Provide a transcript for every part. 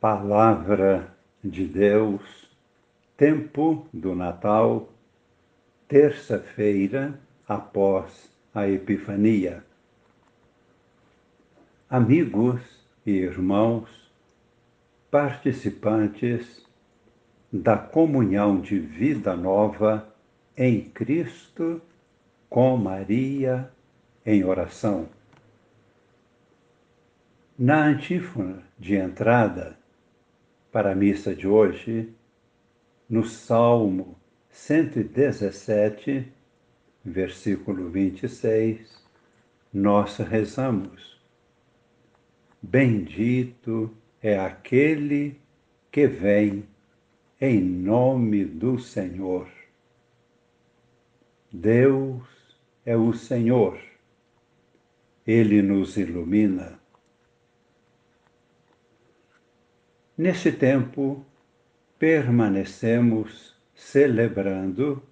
Palavra de Deus, tempo do Natal, terça-feira após a Epifania. Amigos e irmãos, participantes da comunhão de vida nova em Cristo com Maria em oração. Na antífona de entrada, para a missa de hoje, no Salmo 117, versículo 26, nós rezamos: Bendito é aquele que vem em nome do Senhor. Deus é o Senhor, Ele nos ilumina Nesse tempo, permanecemos celebrando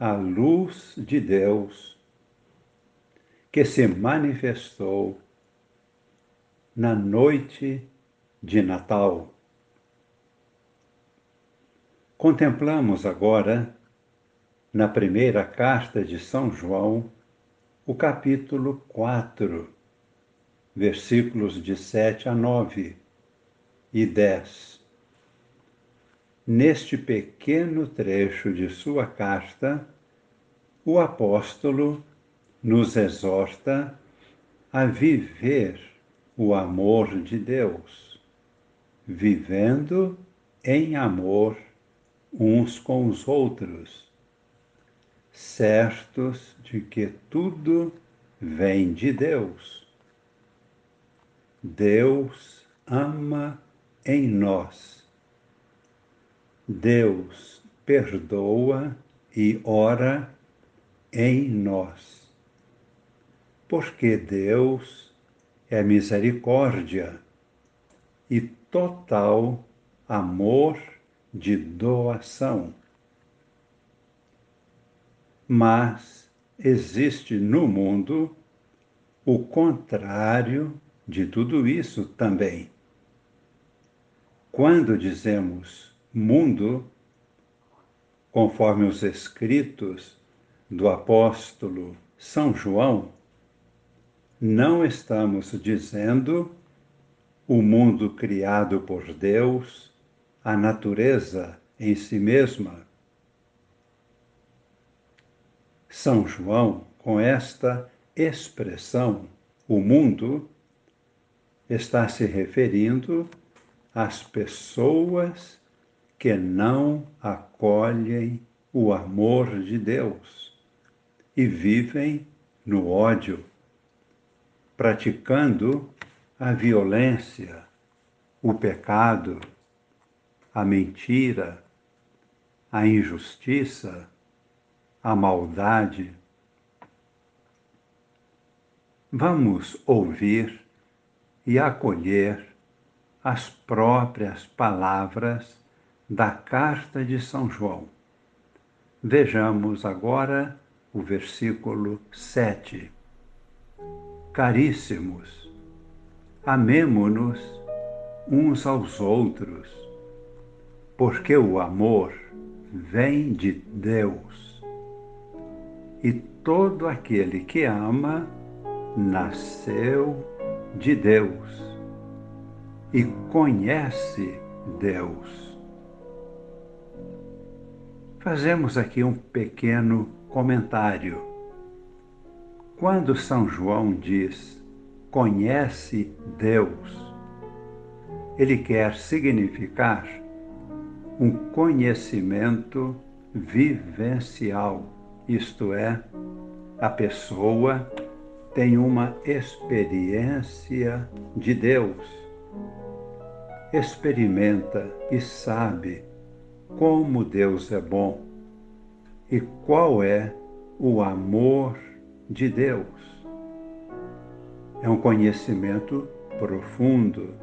a luz de Deus que se manifestou na noite de Natal. Contemplamos agora, na primeira carta de São João, o capítulo 4, versículos de 7 a 9 e 10. Neste pequeno trecho de sua carta, o apóstolo nos exorta a viver o amor de Deus, vivendo em amor uns com os outros, certos de que tudo vem de Deus. Deus ama em nós. Deus perdoa e ora em nós. Porque Deus é misericórdia e total amor de doação. Mas existe no mundo o contrário de tudo isso também. Quando dizemos mundo, conforme os escritos do apóstolo São João, não estamos dizendo o mundo criado por Deus, a natureza em si mesma. São João, com esta expressão, o mundo, está se referindo as pessoas que não acolhem o amor de Deus e vivem no ódio, praticando a violência, o pecado, a mentira, a injustiça, a maldade. Vamos ouvir e acolher as próprias palavras da carta de São João. Vejamos agora o versículo 7. Caríssimos, amemo-nos uns aos outros, porque o amor vem de Deus. E todo aquele que ama nasceu de Deus e conhece Deus. Fazemos aqui um pequeno comentário. Quando São João diz conhece Deus, ele quer significar um conhecimento vivencial, isto é, a pessoa tem uma experiência de Deus experimenta e sabe como Deus é bom e qual é o amor de Deus. É um conhecimento profundo,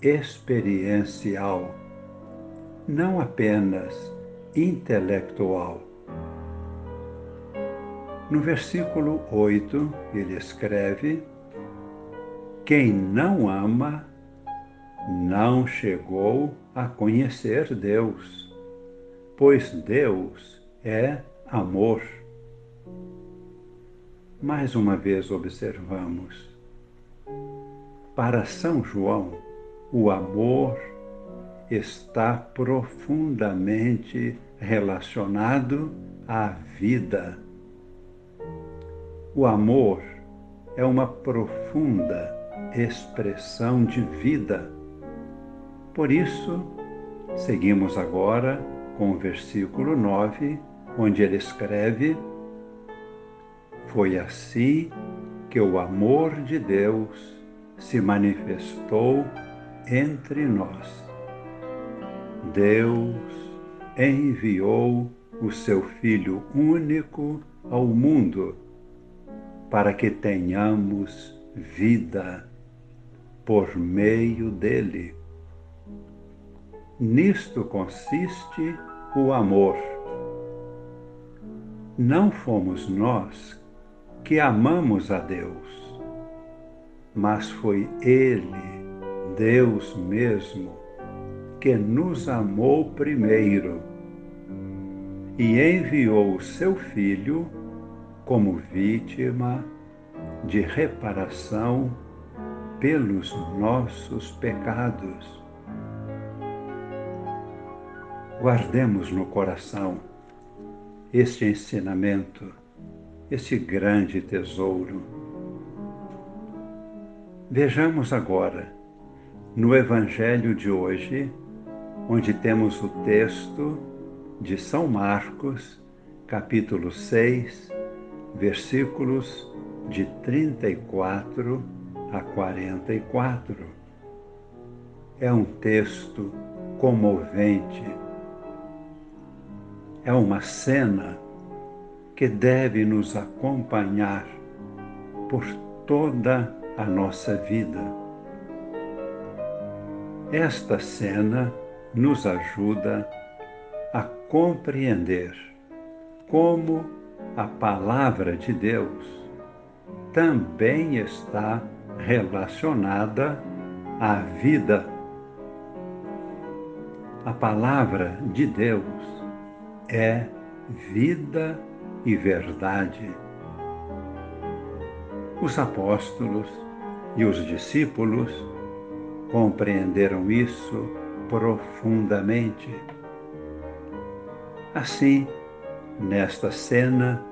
experiencial, não apenas intelectual. No versículo 8, ele escreve: Quem não ama não chegou a conhecer Deus, pois Deus é amor. Mais uma vez observamos. Para São João, o amor está profundamente relacionado à vida. O amor é uma profunda expressão de vida. Por isso, seguimos agora com o versículo 9, onde ele escreve: Foi assim que o amor de Deus se manifestou entre nós. Deus enviou o seu Filho único ao mundo para que tenhamos vida por meio dele. Nisto consiste o amor. Não fomos nós que amamos a Deus, mas foi Ele, Deus mesmo, que nos amou primeiro e enviou o seu Filho como vítima de reparação pelos nossos pecados. Guardemos no coração este ensinamento, este grande tesouro. Vejamos agora, no Evangelho de hoje, onde temos o texto de São Marcos, capítulo 6, versículos de 34 a 44. É um texto comovente. É uma cena que deve nos acompanhar por toda a nossa vida. Esta cena nos ajuda a compreender como a palavra de Deus também está relacionada à vida. A palavra de Deus é vida e verdade. Os apóstolos e os discípulos compreenderam isso profundamente. Assim, nesta cena,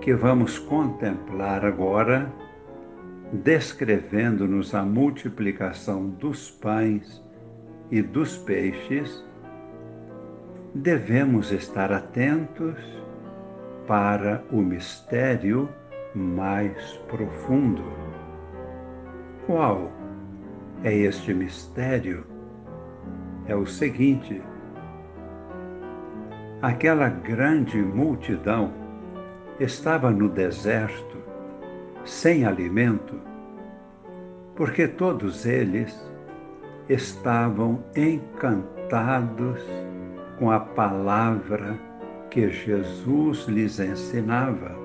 que vamos contemplar agora, descrevendo-nos a multiplicação dos pães e dos peixes, devemos estar atentos para o mistério mais profundo. Qual é este mistério? É o seguinte: aquela grande multidão estava no deserto, sem alimento, porque todos eles estavam encantados com a palavra que Jesus lhes ensinava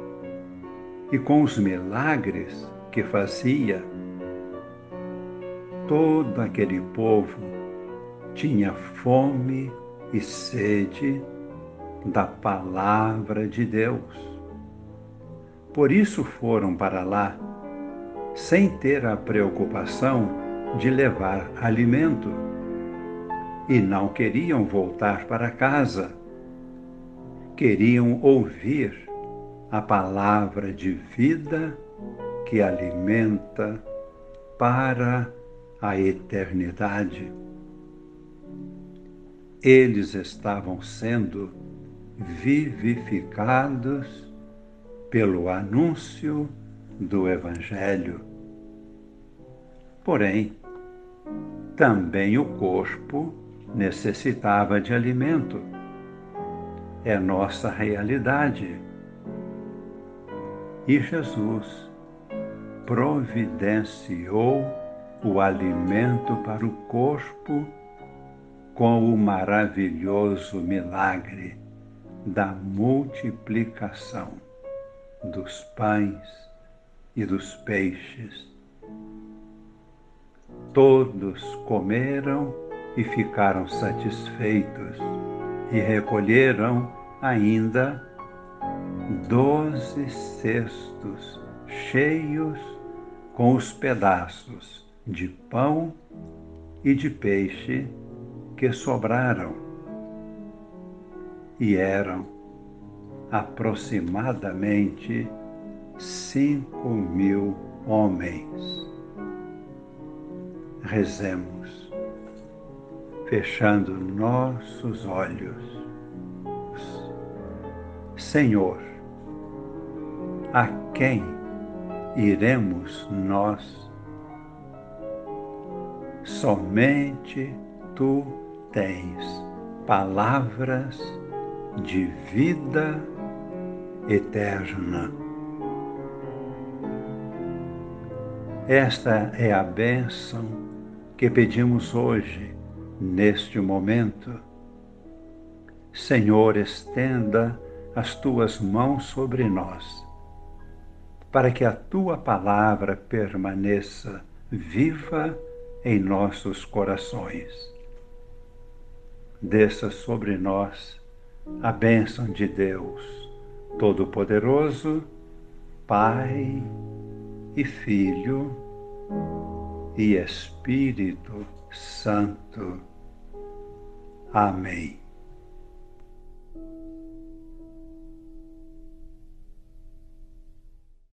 e com os milagres que fazia. Todo aquele povo tinha fome e sede da palavra de Deus. Por isso foram para lá, sem ter a preocupação de levar alimento. E não queriam voltar para casa. Queriam ouvir a palavra de vida que alimenta para a eternidade. Eles estavam sendo vivificados pelo anúncio do Evangelho. Porém, também o corpo necessitava de alimento. É nossa realidade. E Jesus providenciou o alimento para o corpo com o maravilhoso milagre da multiplicação dos pães e dos peixes. Todos comeram e ficaram satisfeitos, e recolheram ainda doze cestos cheios com os pedaços de pão e de peixe que sobraram. E eram aproximadamente cinco mil homens. Rezemos, fechando nossos olhos. Senhor, a quem iremos nós? Somente tu tens palavras de vida eterna. Esta é a bênção que pedimos hoje, neste momento. Senhor, estenda as tuas mãos sobre nós, para que a tua palavra permaneça viva em nossos corações. Desça sobre nós a bênção de Deus Todo-Poderoso, Pai e Filho e Espírito Santo. Amém.